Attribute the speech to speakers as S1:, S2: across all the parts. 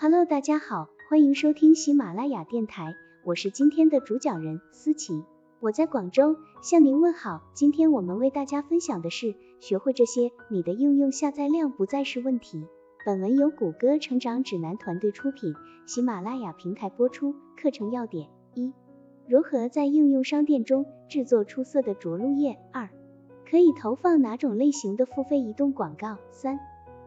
S1: Hello，大家好，欢迎收听喜马拉雅电台，我是今天的主讲人思琪，我在广州向您问好。今天我们为大家分享的是，学会这些，你的应用下载量不再是问题。本文由谷歌成长指南团队出品，喜马拉雅平台播出。课程要点：一、如何在应用商店中制作出色的着陆页；二、可以投放哪种类型的付费移动广告；三、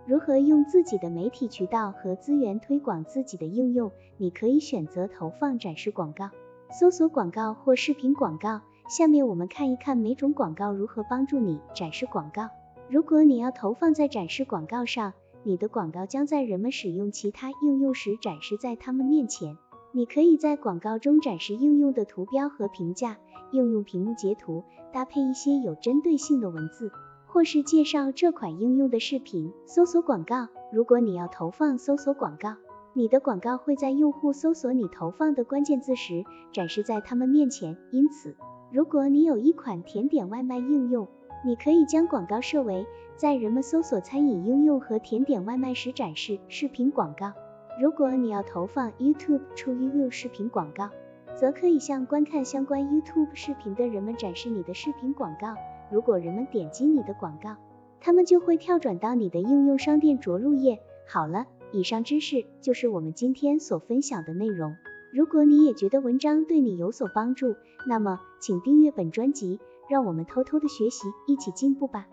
S1: 如何用自己的媒体渠道和资源推广自己的应用？你可以选择投放展示广告、搜索广告或视频广告。下面我们看一看每种广告如何帮助你展示广告。如果你要投放在展示广告上，你的广告将在人们使用其他应用时展示在他们面前。你可以在广告中展示应用的图标和评价，应用屏幕截图，搭配一些有针对性的文字，或是介绍这款应用的视频。搜索广告，如果你要投放搜索广告，你的广告会在用户搜索你投放的关键字时展示在他们面前。因此，如果你有一款甜点外卖应用，你可以将广告设为在人们搜索餐饮应用和甜点外卖时展示视频广告。如果你要投放 YouTube True View 视频广告，则可以向观看相关 YouTube 视频的人们展示你的视频广告。如果人们点击你的广告，他们就会跳转到你的应用商店着陆页。好了，以上知识就是我们今天所分享的内容。如果你也觉得文章对你有所帮助，那么请订阅本专辑，让我们偷偷的学习，一起进步吧。